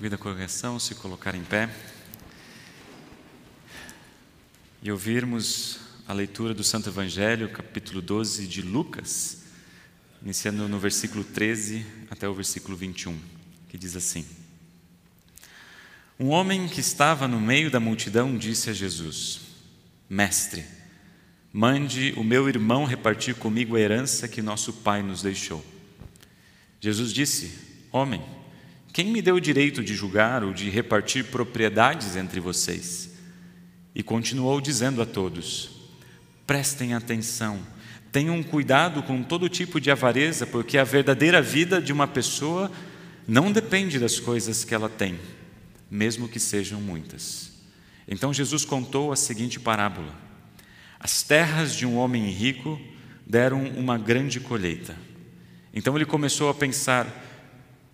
Convido a congregação a se colocar em pé e ouvirmos a leitura do Santo Evangelho, capítulo 12 de Lucas, iniciando no versículo 13 até o versículo 21, que diz assim: Um homem que estava no meio da multidão disse a Jesus: Mestre, mande o meu irmão repartir comigo a herança que nosso pai nos deixou. Jesus disse: Homem, quem me deu o direito de julgar ou de repartir propriedades entre vocês? E continuou dizendo a todos: Prestem atenção, tenham cuidado com todo tipo de avareza, porque a verdadeira vida de uma pessoa não depende das coisas que ela tem, mesmo que sejam muitas. Então Jesus contou a seguinte parábola: As terras de um homem rico deram uma grande colheita. Então ele começou a pensar: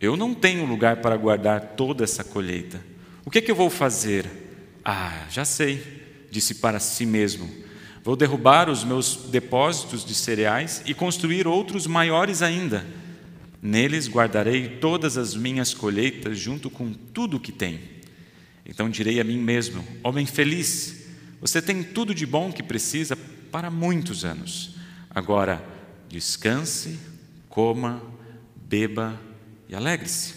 eu não tenho lugar para guardar toda essa colheita. O que, é que eu vou fazer? Ah, já sei, disse para si mesmo: vou derrubar os meus depósitos de cereais e construir outros maiores ainda. Neles guardarei todas as minhas colheitas junto com tudo o que tem. Então direi a mim mesmo: Homem feliz, você tem tudo de bom que precisa para muitos anos. Agora, descanse coma, beba e alegre-se.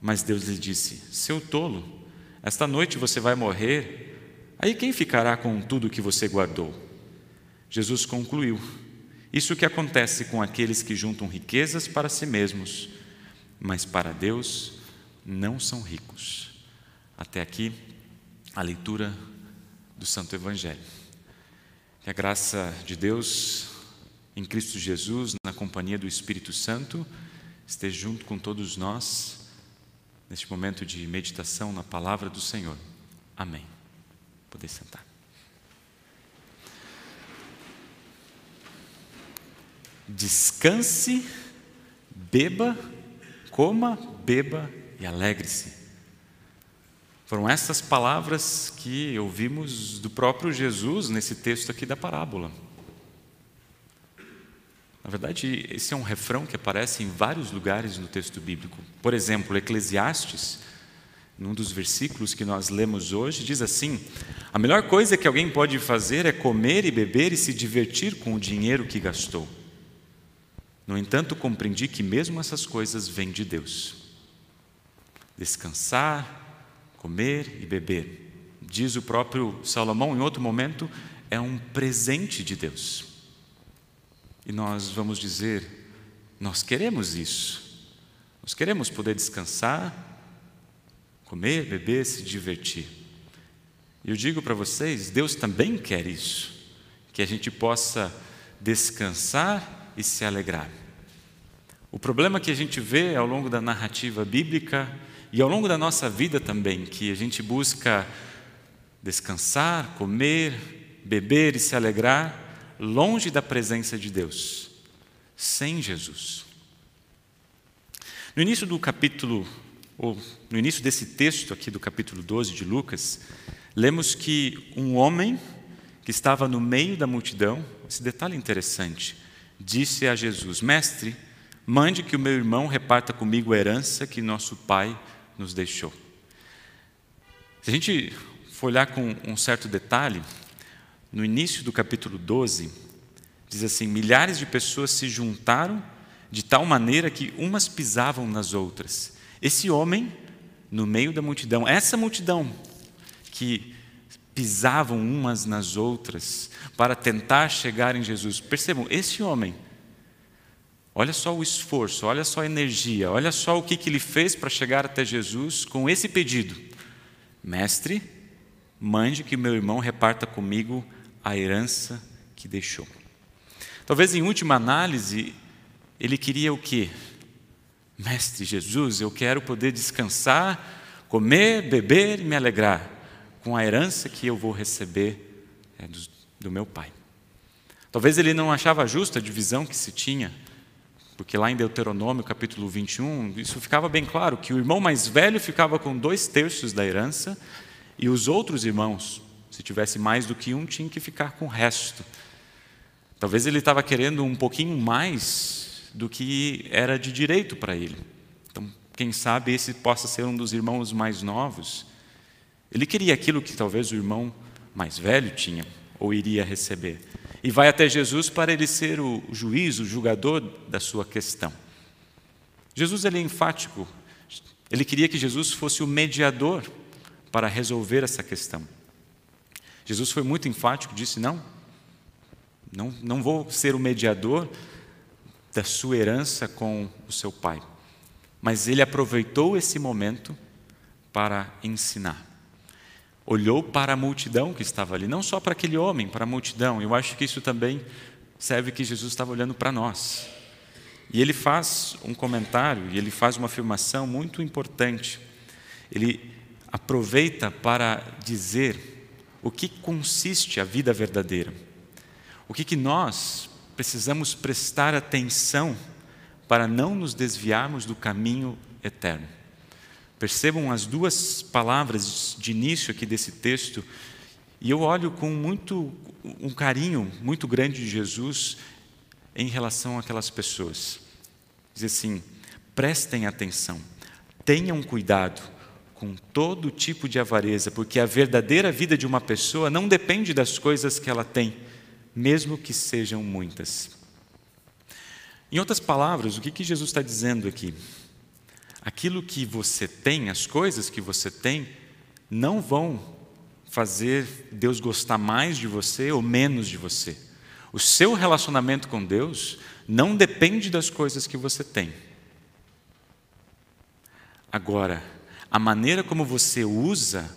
Mas Deus lhe disse: Seu tolo, esta noite você vai morrer, aí quem ficará com tudo que você guardou? Jesus concluiu: Isso que acontece com aqueles que juntam riquezas para si mesmos, mas para Deus não são ricos. Até aqui a leitura do Santo Evangelho. Que a graça de Deus em Cristo Jesus, na companhia do Espírito Santo, esteja junto com todos nós neste momento de meditação na palavra do Senhor. Amém. Poder sentar. Descanse, beba, coma, beba e alegre-se. Foram essas palavras que ouvimos do próprio Jesus nesse texto aqui da parábola. Na verdade, esse é um refrão que aparece em vários lugares no texto bíblico. Por exemplo, Eclesiastes, num dos versículos que nós lemos hoje, diz assim: A melhor coisa que alguém pode fazer é comer e beber e se divertir com o dinheiro que gastou. No entanto, compreendi que mesmo essas coisas vêm de Deus. Descansar, comer e beber, diz o próprio Salomão em outro momento, é um presente de Deus. E nós vamos dizer: nós queremos isso. Nós queremos poder descansar, comer, beber, se divertir. E eu digo para vocês: Deus também quer isso, que a gente possa descansar e se alegrar. O problema que a gente vê ao longo da narrativa bíblica e ao longo da nossa vida também, que a gente busca descansar, comer, beber e se alegrar, longe da presença de Deus, sem Jesus. No início do capítulo, ou no início desse texto aqui do capítulo 12 de Lucas, lemos que um homem que estava no meio da multidão, esse detalhe interessante, disse a Jesus: Mestre, mande que o meu irmão reparta comigo a herança que nosso pai nos deixou. Se a gente for olhar com um certo detalhe, no início do capítulo 12, diz assim: milhares de pessoas se juntaram de tal maneira que umas pisavam nas outras. Esse homem, no meio da multidão, essa multidão que pisavam umas nas outras para tentar chegar em Jesus. Percebam, esse homem, olha só o esforço, olha só a energia, olha só o que, que ele fez para chegar até Jesus com esse pedido: Mestre, mande que meu irmão reparta comigo a herança que deixou. Talvez em última análise, ele queria o quê? Mestre Jesus, eu quero poder descansar, comer, beber e me alegrar com a herança que eu vou receber é, do, do meu pai. Talvez ele não achava justa a divisão que se tinha, porque lá em Deuteronômio capítulo 21, isso ficava bem claro, que o irmão mais velho ficava com dois terços da herança e os outros irmãos, se tivesse mais do que um, tinha que ficar com o resto. Talvez ele estava querendo um pouquinho mais do que era de direito para ele. Então, Quem sabe esse possa ser um dos irmãos mais novos. Ele queria aquilo que talvez o irmão mais velho tinha ou iria receber. E vai até Jesus para ele ser o juiz, o julgador da sua questão. Jesus ele é enfático. Ele queria que Jesus fosse o mediador para resolver essa questão. Jesus foi muito enfático, disse: Não, não, não vou ser o mediador da sua herança com o seu pai. Mas ele aproveitou esse momento para ensinar. Olhou para a multidão que estava ali, não só para aquele homem, para a multidão. Eu acho que isso também serve que Jesus estava olhando para nós. E ele faz um comentário, e ele faz uma afirmação muito importante. Ele aproveita para dizer o que consiste a vida verdadeira. O que, que nós precisamos prestar atenção para não nos desviarmos do caminho eterno. Percebam as duas palavras de início aqui desse texto, e eu olho com muito um carinho muito grande de Jesus em relação àquelas pessoas. Diz assim: prestem atenção, tenham cuidado com todo tipo de avareza, porque a verdadeira vida de uma pessoa não depende das coisas que ela tem, mesmo que sejam muitas. Em outras palavras, o que, que Jesus está dizendo aqui? Aquilo que você tem, as coisas que você tem, não vão fazer Deus gostar mais de você ou menos de você. O seu relacionamento com Deus não depende das coisas que você tem. Agora, a maneira como você usa,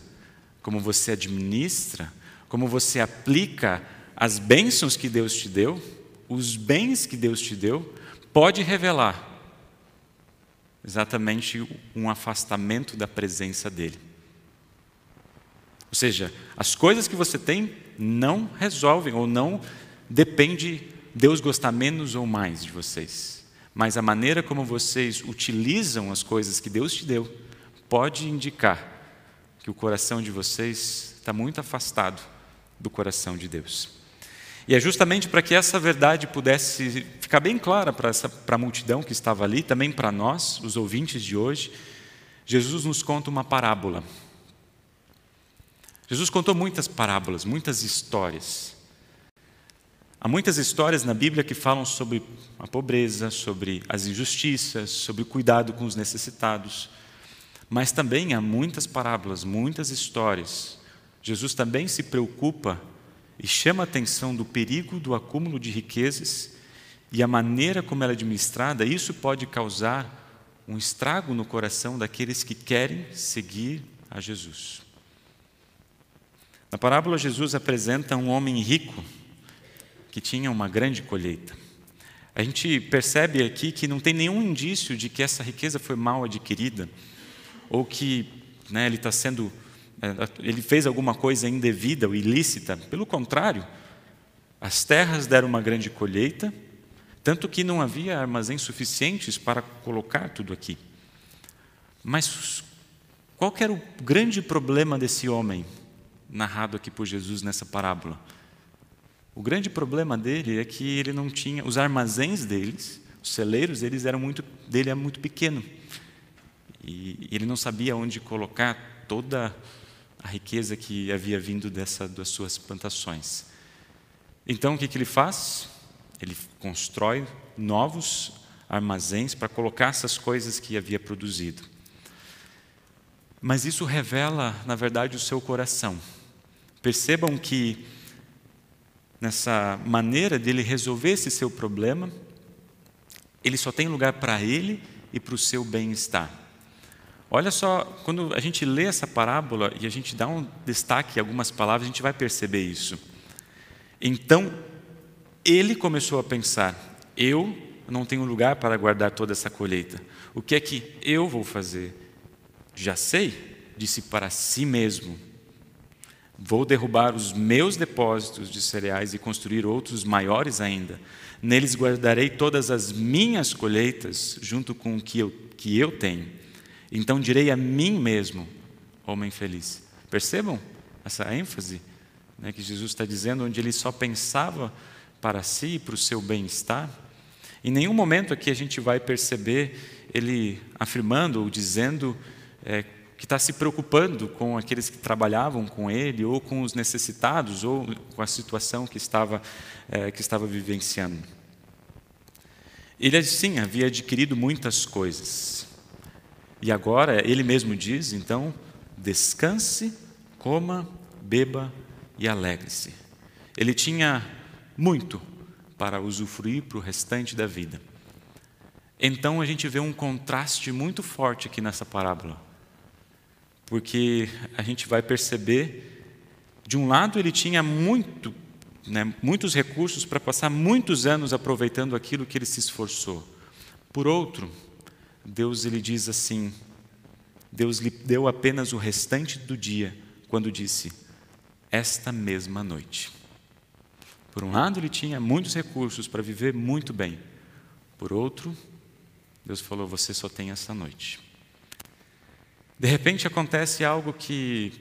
como você administra, como você aplica as bênçãos que Deus te deu, os bens que Deus te deu, pode revelar exatamente um afastamento da presença dEle. Ou seja, as coisas que você tem não resolvem ou não depende Deus gostar menos ou mais de vocês. Mas a maneira como vocês utilizam as coisas que Deus te deu pode indicar que o coração de vocês está muito afastado do coração de Deus. E é justamente para que essa verdade pudesse ficar bem clara para, essa, para a multidão que estava ali, também para nós, os ouvintes de hoje, Jesus nos conta uma parábola. Jesus contou muitas parábolas, muitas histórias. Há muitas histórias na Bíblia que falam sobre a pobreza, sobre as injustiças, sobre o cuidado com os necessitados. Mas também há muitas parábolas, muitas histórias. Jesus também se preocupa e chama a atenção do perigo do acúmulo de riquezas e a maneira como ela é administrada, isso pode causar um estrago no coração daqueles que querem seguir a Jesus. Na parábola, Jesus apresenta um homem rico que tinha uma grande colheita. A gente percebe aqui que não tem nenhum indício de que essa riqueza foi mal adquirida ou que né, ele está sendo é, ele fez alguma coisa indevida ou ilícita. Pelo contrário, as terras deram uma grande colheita, tanto que não havia armazéns suficientes para colocar tudo aqui. Mas qual era o grande problema desse homem, narrado aqui por Jesus nessa parábola? O grande problema dele é que ele não tinha, os armazéns deles, os celeiros deles eram muito, dele era muito pequeno. E ele não sabia onde colocar toda a riqueza que havia vindo dessa, das suas plantações. Então, o que, que ele faz? Ele constrói novos armazéns para colocar essas coisas que havia produzido. Mas isso revela, na verdade, o seu coração. Percebam que, nessa maneira dele resolver esse seu problema, ele só tem lugar para ele e para o seu bem-estar. Olha só, quando a gente lê essa parábola e a gente dá um destaque em algumas palavras, a gente vai perceber isso. Então, ele começou a pensar: eu não tenho lugar para guardar toda essa colheita. O que é que eu vou fazer? Já sei, disse para si mesmo: Vou derrubar os meus depósitos de cereais e construir outros maiores ainda. Neles guardarei todas as minhas colheitas, junto com o que eu, que eu tenho então direi a mim mesmo, homem feliz. Percebam essa ênfase né, que Jesus está dizendo, onde ele só pensava para si para o seu bem-estar? Em nenhum momento aqui a gente vai perceber ele afirmando ou dizendo é, que está se preocupando com aqueles que trabalhavam com ele, ou com os necessitados, ou com a situação que estava, é, que estava vivenciando. Ele, sim, havia adquirido muitas coisas. E agora, ele mesmo diz, então, descanse, coma, beba e alegre-se. Ele tinha muito para usufruir para o restante da vida. Então a gente vê um contraste muito forte aqui nessa parábola porque a gente vai perceber, de um lado, ele tinha muito, né, muitos recursos para passar muitos anos aproveitando aquilo que ele se esforçou. Por outro, Deus ele diz assim: Deus lhe deu apenas o restante do dia, quando disse: esta mesma noite. Por um lado, ele tinha muitos recursos para viver muito bem. Por outro, Deus falou: você só tem essa noite. De repente acontece algo que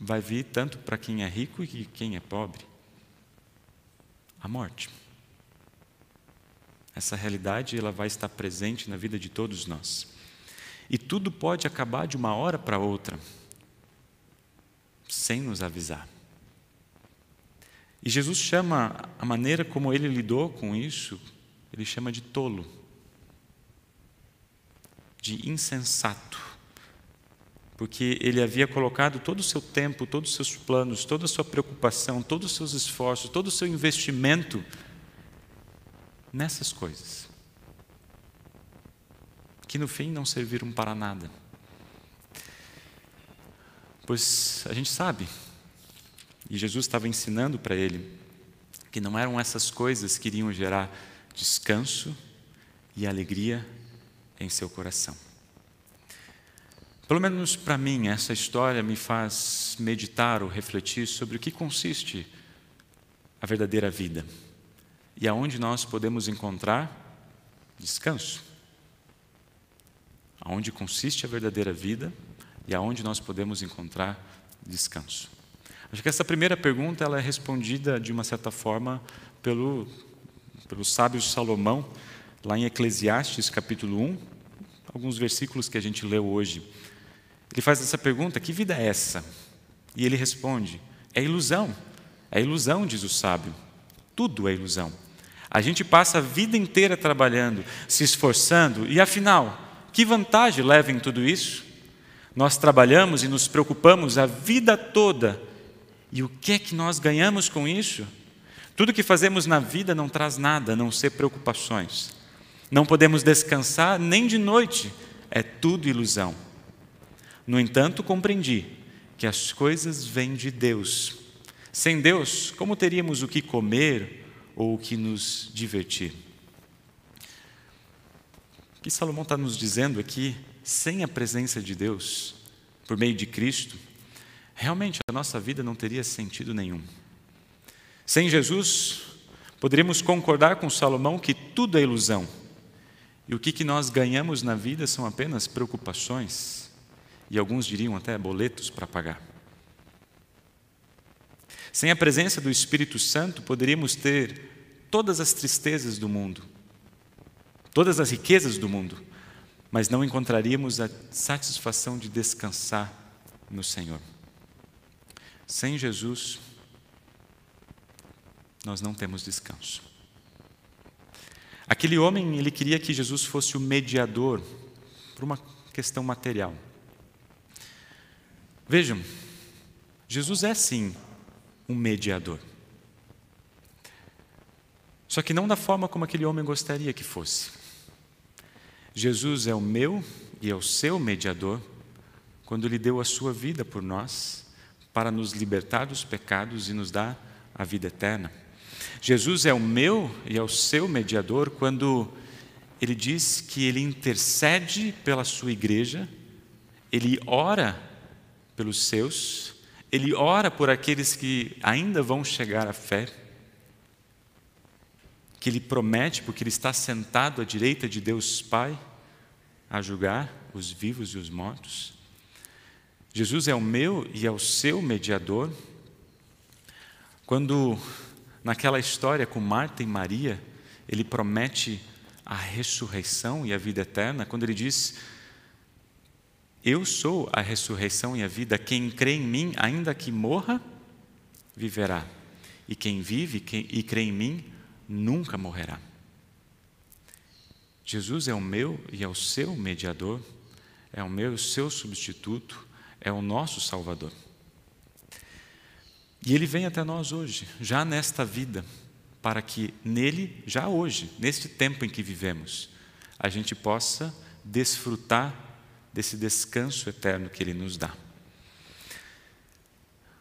vai vir tanto para quem é rico e quem é pobre: a morte. Essa realidade ela vai estar presente na vida de todos nós. E tudo pode acabar de uma hora para outra, sem nos avisar. E Jesus chama a maneira como ele lidou com isso, ele chama de tolo, de insensato porque ele havia colocado todo o seu tempo, todos os seus planos, toda a sua preocupação, todos os seus esforços, todo o seu investimento nessas coisas, que no fim não serviram para nada. Pois a gente sabe, e Jesus estava ensinando para ele, que não eram essas coisas que iriam gerar descanso e alegria em seu coração. Pelo menos para mim, essa história me faz meditar ou refletir sobre o que consiste a verdadeira vida e aonde nós podemos encontrar descanso. Aonde consiste a verdadeira vida e aonde nós podemos encontrar descanso. Acho que essa primeira pergunta ela é respondida de uma certa forma pelo, pelo sábio Salomão, lá em Eclesiastes capítulo 1, alguns versículos que a gente leu hoje. Ele faz essa pergunta: que vida é essa? E ele responde: é ilusão. É ilusão, diz o sábio. Tudo é ilusão. A gente passa a vida inteira trabalhando, se esforçando, e afinal, que vantagem leva em tudo isso? Nós trabalhamos e nos preocupamos a vida toda, e o que é que nós ganhamos com isso? Tudo que fazemos na vida não traz nada, a não ser preocupações. Não podemos descansar nem de noite, é tudo ilusão. No entanto, compreendi que as coisas vêm de Deus. Sem Deus, como teríamos o que comer ou que nos divertir? O que Salomão está nos dizendo aqui, sem a presença de Deus, por meio de Cristo, realmente a nossa vida não teria sentido nenhum. Sem Jesus, poderíamos concordar com Salomão que tudo é ilusão. E o que, que nós ganhamos na vida são apenas preocupações, e alguns diriam até boletos para pagar. Sem a presença do Espírito Santo, poderíamos ter todas as tristezas do mundo, todas as riquezas do mundo, mas não encontraríamos a satisfação de descansar no Senhor. Sem Jesus, nós não temos descanso. Aquele homem, ele queria que Jesus fosse o mediador por uma questão material. Vejam, Jesus é sim um mediador. Só que não da forma como aquele homem gostaria que fosse. Jesus é o meu e é o seu mediador quando Ele deu a sua vida por nós para nos libertar dos pecados e nos dar a vida eterna. Jesus é o meu e é o seu mediador quando Ele diz que Ele intercede pela sua igreja, Ele ora pelos seus, ele ora por aqueles que ainda vão chegar à fé, que ele promete, porque ele está sentado à direita de Deus Pai, a julgar os vivos e os mortos. Jesus é o meu e é o seu mediador. Quando, naquela história com Marta e Maria, ele promete a ressurreição e a vida eterna, quando ele diz: Eu sou a ressurreição e a vida, quem crê em mim, ainda que morra, viverá. E quem vive e crê em mim, nunca morrerá. Jesus é o meu e é o seu mediador, é o meu e o seu substituto, é o nosso Salvador. E ele vem até nós hoje, já nesta vida, para que nele, já hoje, neste tempo em que vivemos, a gente possa desfrutar desse descanso eterno que ele nos dá.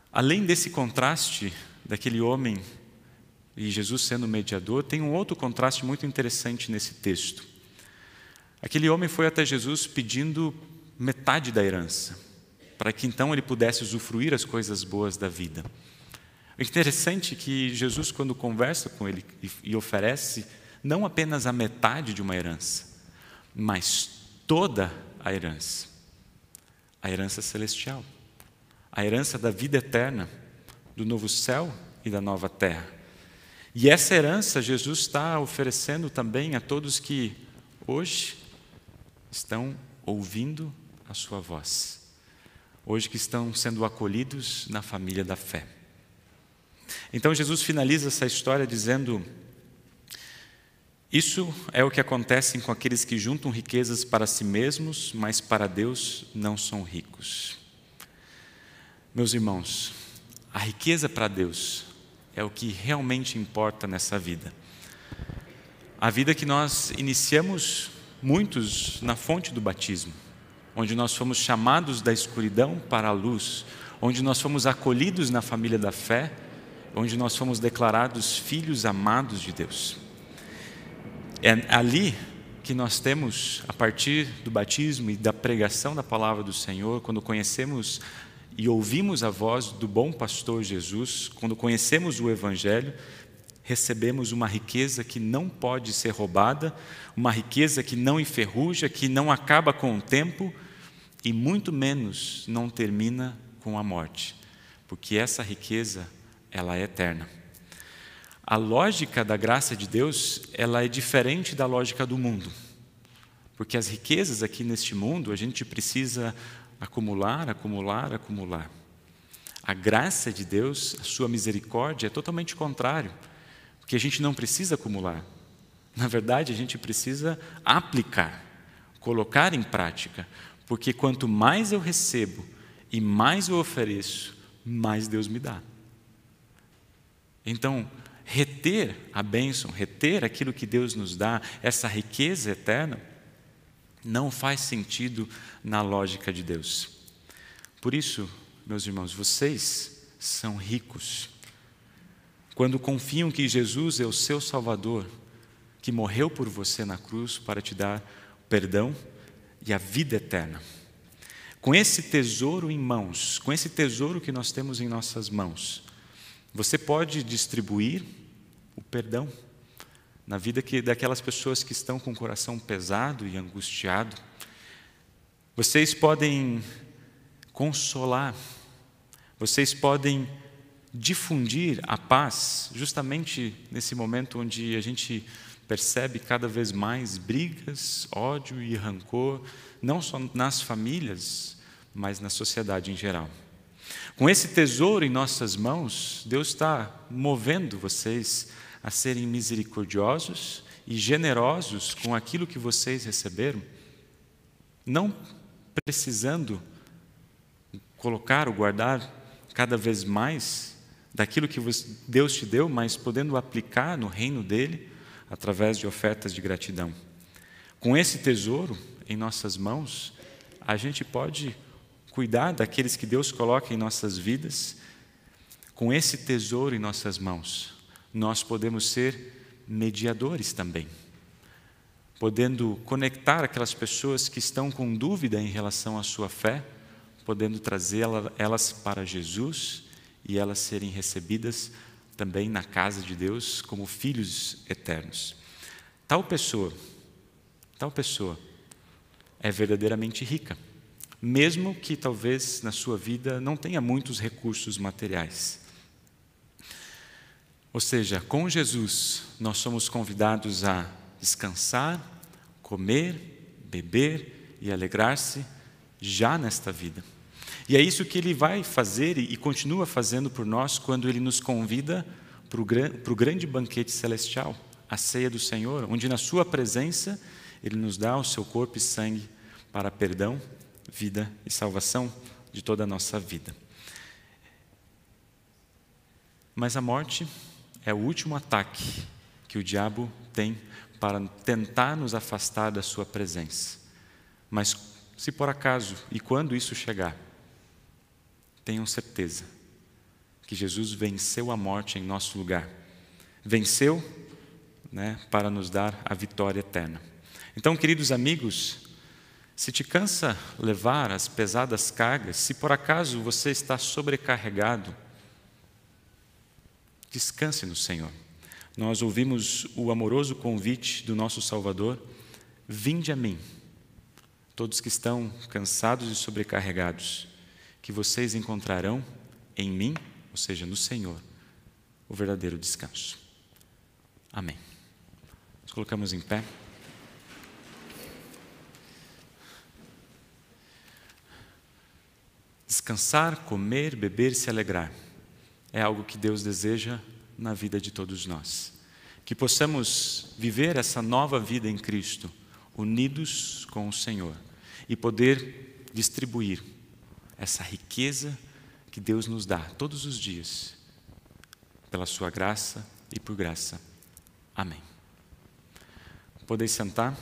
Além desse contraste daquele homem e Jesus sendo mediador, tem um outro contraste muito interessante nesse texto. Aquele homem foi até Jesus pedindo metade da herança, para que então ele pudesse usufruir as coisas boas da vida. É interessante que Jesus, quando conversa com ele e oferece não apenas a metade de uma herança, mas toda a herança a herança celestial, a herança da vida eterna, do novo céu e da nova terra. E essa herança Jesus está oferecendo também a todos que hoje estão ouvindo a sua voz, hoje que estão sendo acolhidos na família da fé. Então Jesus finaliza essa história dizendo: Isso é o que acontece com aqueles que juntam riquezas para si mesmos, mas para Deus não são ricos. Meus irmãos, a riqueza para Deus é o que realmente importa nessa vida. A vida que nós iniciamos muitos na fonte do batismo, onde nós fomos chamados da escuridão para a luz, onde nós fomos acolhidos na família da fé, onde nós fomos declarados filhos amados de Deus. É ali que nós temos, a partir do batismo e da pregação da palavra do Senhor, quando conhecemos e ouvimos a voz do bom pastor Jesus, quando conhecemos o Evangelho, recebemos uma riqueza que não pode ser roubada, uma riqueza que não enferruja, que não acaba com o tempo e muito menos não termina com a morte, porque essa riqueza ela é eterna. A lógica da graça de Deus, ela é diferente da lógica do mundo. Porque as riquezas aqui neste mundo, a gente precisa acumular, acumular, acumular. A graça de Deus, a sua misericórdia é totalmente contrário. Porque a gente não precisa acumular. Na verdade, a gente precisa aplicar, colocar em prática. Porque quanto mais eu recebo e mais eu ofereço, mais Deus me dá. Então, reter a bênção, reter aquilo que Deus nos dá, essa riqueza eterna, não faz sentido na lógica de Deus. Por isso, meus irmãos, vocês são ricos quando confiam que Jesus é o seu Salvador, que morreu por você na cruz para te dar perdão e a vida eterna. Com esse tesouro em mãos, com esse tesouro que nós temos em nossas mãos, você pode distribuir o perdão na vida que, daquelas pessoas que estão com o coração pesado e angustiado. Vocês podem consolar, vocês podem difundir a paz, justamente nesse momento onde a gente percebe cada vez mais brigas, ódio e rancor, não só nas famílias, mas na sociedade em geral. Com esse tesouro em nossas mãos, Deus está movendo vocês a serem misericordiosos e generosos com aquilo que vocês receberam, não precisando colocar ou guardar cada vez mais daquilo que Deus te deu, mas podendo aplicar no reino dele através de ofertas de gratidão. Com esse tesouro em nossas mãos, a gente pode cuidar daqueles que Deus coloca em nossas vidas. Com esse tesouro em nossas mãos, nós podemos ser mediadores também, podendo conectar aquelas pessoas que estão com dúvida em relação à sua fé, podendo trazê-las para Jesus e elas serem recebidas também na casa de Deus como filhos eternos. Tal pessoa, tal pessoa é verdadeiramente rica, mesmo que talvez na sua vida não tenha muitos recursos materiais. Ou seja, com Jesus nós somos convidados a descansar, comer, beber e alegrar-se já nesta vida. E é isso que ele vai fazer e continua fazendo por nós quando ele nos convida para o grande banquete celestial, a ceia do Senhor, onde na Sua presença Ele nos dá o seu corpo e sangue para perdão, vida e salvação de toda a nossa vida. Mas a morte é o último ataque que o diabo tem para tentar nos afastar da Sua presença. Mas se por acaso e quando isso chegar, tenham certeza que Jesus venceu a morte em nosso lugar. Venceu né, para nos dar a vitória eterna. Então, queridos amigos, se te cansa levar as pesadas cargas, se por acaso você está sobrecarregado, descanse no Senhor. Nós ouvimos o amoroso convite do nosso Salvador: Vinde a mim, todos que estão cansados e sobrecarregados, que vocês encontrarão em mim, ou seja, no Senhor, o verdadeiro descanso. Amém. Nos colocamos em pé. Descansar, comer, beber se alegrar é algo que Deus deseja na vida de todos nós. Que possamos viver essa nova vida em Cristo, unidos com o Senhor, e poder distribuir essa riqueza que Deus nos dá todos os dias, pela Sua graça e por graça. Amém. Podeis sentar.